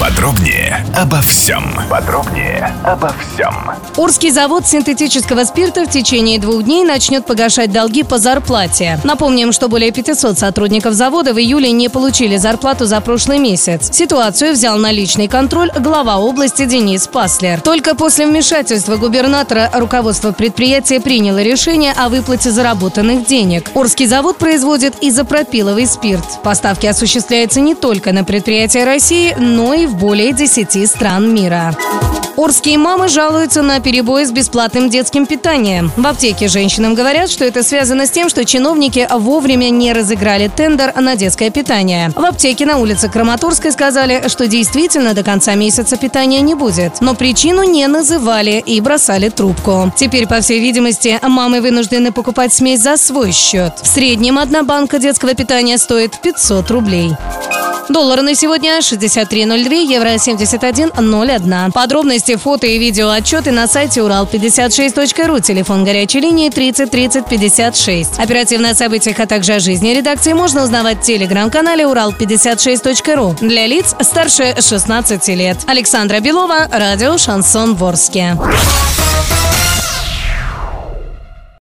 Подробнее обо всем. Подробнее обо всем. Урский завод синтетического спирта в течение двух дней начнет погашать долги по зарплате. Напомним, что более 500 сотрудников завода в июле не получили зарплату за прошлый месяц. Ситуацию взял на личный контроль глава области Денис Паслер. Только после вмешательства губернатора руководство предприятия приняло решение о выплате заработанных денег. Урский завод производит изопропиловый спирт. Поставки осуществляются не только на предприятия России, но и в более 10 стран мира. Орские мамы жалуются на перебои с бесплатным детским питанием. В аптеке женщинам говорят, что это связано с тем, что чиновники вовремя не разыграли тендер на детское питание. В аптеке на улице Краматорской сказали, что действительно до конца месяца питания не будет. Но причину не называли и бросали трубку. Теперь, по всей видимости, мамы вынуждены покупать смесь за свой счет. В среднем одна банка детского питания стоит 500 рублей. Доллар на сегодня 63.02, евро 71.01. Подробности, фото и видео отчеты на сайте урал56.ру. Телефон горячей линии 30 30 56. Оперативно о событиях, а также о жизни редакции можно узнавать в телеграм-канале урал56.ру. Для лиц старше 16 лет. Александра Белова, радио «Шансон Ворске».